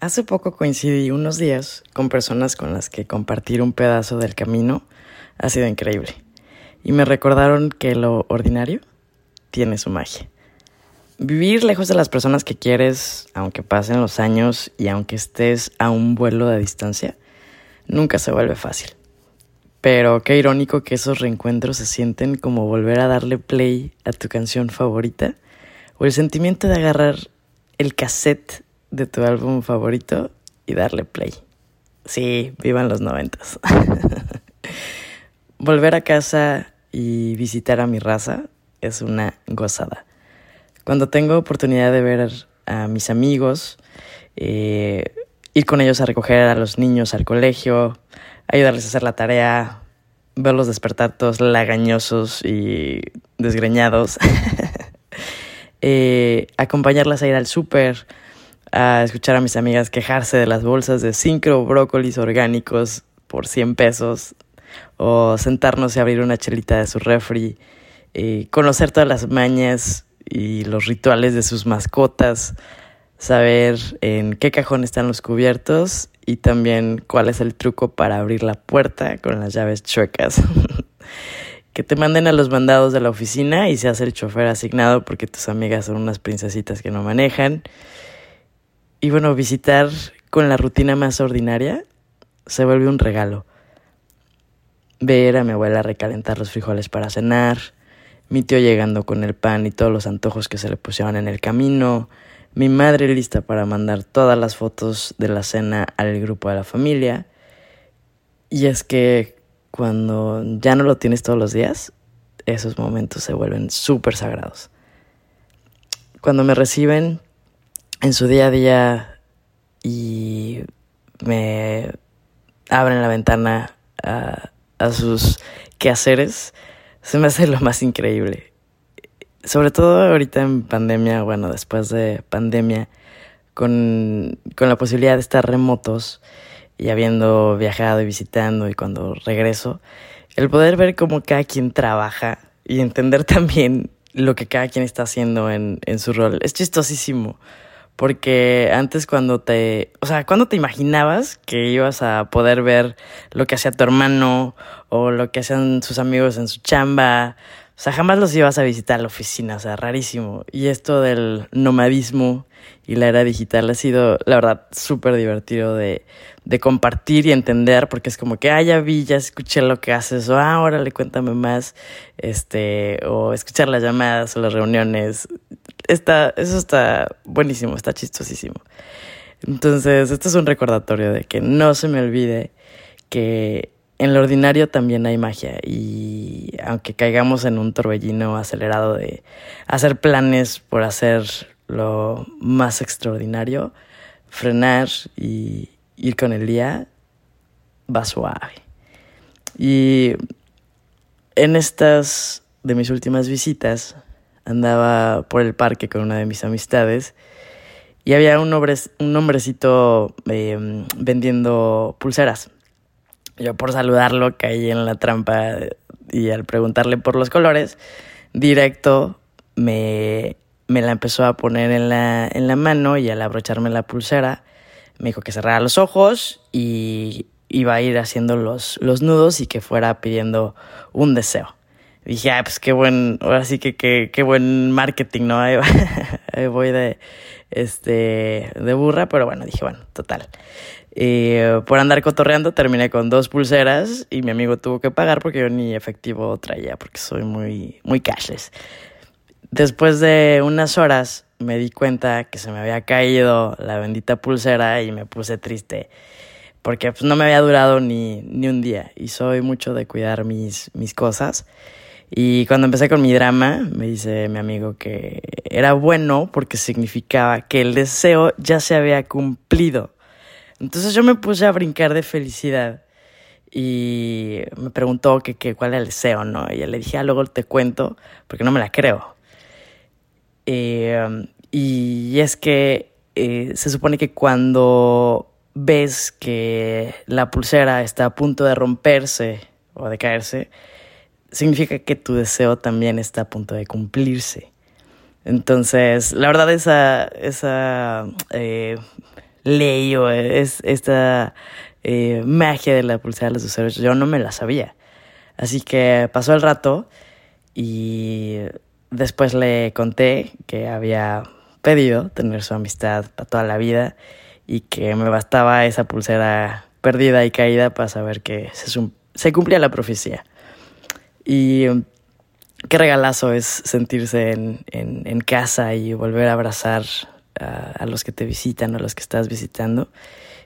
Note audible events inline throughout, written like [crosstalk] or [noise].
Hace poco coincidí unos días con personas con las que compartir un pedazo del camino ha sido increíble. Y me recordaron que lo ordinario tiene su magia. Vivir lejos de las personas que quieres, aunque pasen los años y aunque estés a un vuelo de distancia, nunca se vuelve fácil. Pero qué irónico que esos reencuentros se sienten como volver a darle play a tu canción favorita o el sentimiento de agarrar el cassette de tu álbum favorito y darle play. Sí, vivan los noventas. [laughs] Volver a casa y visitar a mi raza es una gozada. Cuando tengo oportunidad de ver a mis amigos, eh, ir con ellos a recoger a los niños al colegio, ayudarles a hacer la tarea, verlos despertar todos lagañosos y desgreñados, [laughs] eh, acompañarlas a ir al súper, a escuchar a mis amigas quejarse de las bolsas de sincro brócolis orgánicos por 100 pesos, o sentarnos y abrir una chelita de su refri, conocer todas las mañas y los rituales de sus mascotas, saber en qué cajón están los cubiertos y también cuál es el truco para abrir la puerta con las llaves chuecas. [laughs] que te manden a los mandados de la oficina y seas el chofer asignado porque tus amigas son unas princesitas que no manejan. Y bueno, visitar con la rutina más ordinaria se vuelve un regalo. Ver a mi abuela recalentar los frijoles para cenar, mi tío llegando con el pan y todos los antojos que se le pusieron en el camino, mi madre lista para mandar todas las fotos de la cena al grupo de la familia. Y es que cuando ya no lo tienes todos los días, esos momentos se vuelven súper sagrados. Cuando me reciben en su día a día y me abren la ventana a, sus quehaceres, se me hace lo más increíble. Sobre todo ahorita en pandemia, bueno, después de pandemia, con, con la posibilidad de estar remotos y habiendo viajado y visitando y cuando regreso, el poder ver cómo cada quien trabaja y entender [laughs] también lo que cada quien está haciendo en, en su rol es chistosísimo. Porque antes cuando te, o sea, cuando te imaginabas que ibas a poder ver lo que hacía tu hermano o lo que hacían sus amigos en su chamba, o sea, jamás los ibas a visitar a la oficina, o sea, rarísimo. Y esto del nomadismo y la era digital ha sido, la verdad, súper divertido de, de compartir y entender, porque es como que, ah, ya vi, ya escuché lo que haces, o ah, órale, cuéntame más, este, o escuchar las llamadas o las reuniones está, eso está buenísimo, está chistosísimo. Entonces, esto es un recordatorio de que no se me olvide que en lo ordinario también hay magia y aunque caigamos en un torbellino acelerado de hacer planes por hacer lo más extraordinario, frenar y ir con el día va suave. Y en estas de mis últimas visitas andaba por el parque con una de mis amistades y había un, un hombrecito em, vendiendo pulseras. Yo por saludarlo caí en la trampa y al preguntarle por los colores, directo me, me la empezó a poner en la, en la mano y al abrocharme la pulsera me dijo que cerrara los ojos y iba a ir haciendo los, los nudos y que fuera pidiendo un deseo dije, ah, pues qué buen, ahora sí que qué, buen marketing, ¿no? [laughs] Ahí, voy de, este, de burra, pero bueno, dije, bueno, total. Eh, por andar cotorreando terminé con dos pulseras y mi amigo tuvo que pagar porque yo ni efectivo traía, porque soy muy, muy cashless. Después de unas horas me di cuenta que se me había caído la bendita pulsera y me puse triste porque pues, no me había durado ni, ni un día y soy mucho de cuidar mis, mis cosas. Y cuando empecé con mi drama, me dice mi amigo que era bueno porque significaba que el deseo ya se había cumplido. Entonces yo me puse a brincar de felicidad y me preguntó que, cuál era el deseo, ¿no? Y le dije, ah, luego te cuento porque no me la creo. Eh, y es que eh, se supone que cuando ves que la pulsera está a punto de romperse o de caerse, significa que tu deseo también está a punto de cumplirse. Entonces, la verdad, esa, esa eh, ley o es esta eh, magia de la pulsera de los luceros. Yo no me la sabía. Así que pasó el rato y después le conté que había pedido tener su amistad para toda la vida y que me bastaba esa pulsera perdida y caída para saber que se cumplía la profecía. Y qué regalazo es sentirse en, en, casa y volver a abrazar a, los que te visitan, a los que estás visitando,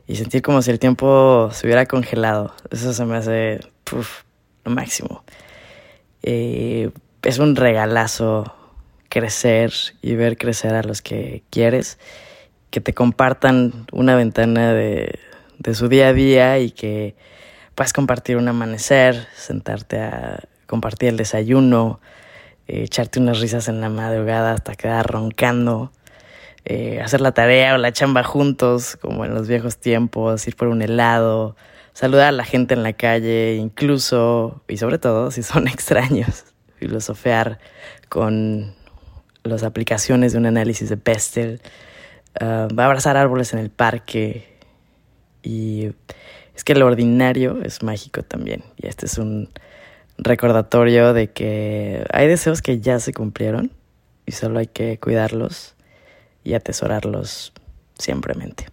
y sentir como si el tiempo se hubiera congelado. Eso se me hace lo máximo. Eh, es un regalazo crecer y ver crecer a los que quieres, que te compartan una ventana de, de su día a día y que puedas compartir un amanecer, sentarte a compartir el desayuno, eh, echarte unas risas en la madrugada hasta quedar roncando, eh, hacer la tarea o la chamba juntos, como en los viejos tiempos, ir por un helado, saludar a la gente en la calle, incluso, y sobre todo, si son [laughs] extraños, filosofear con las aplicaciones de un análisis de Pestel, uh, abrazar árboles en el parque y es que lo ordinario es mágico también y este es un recordatorio de que hay deseos que ya se cumplieron y solo hay que cuidarlos y atesorarlos siempremente.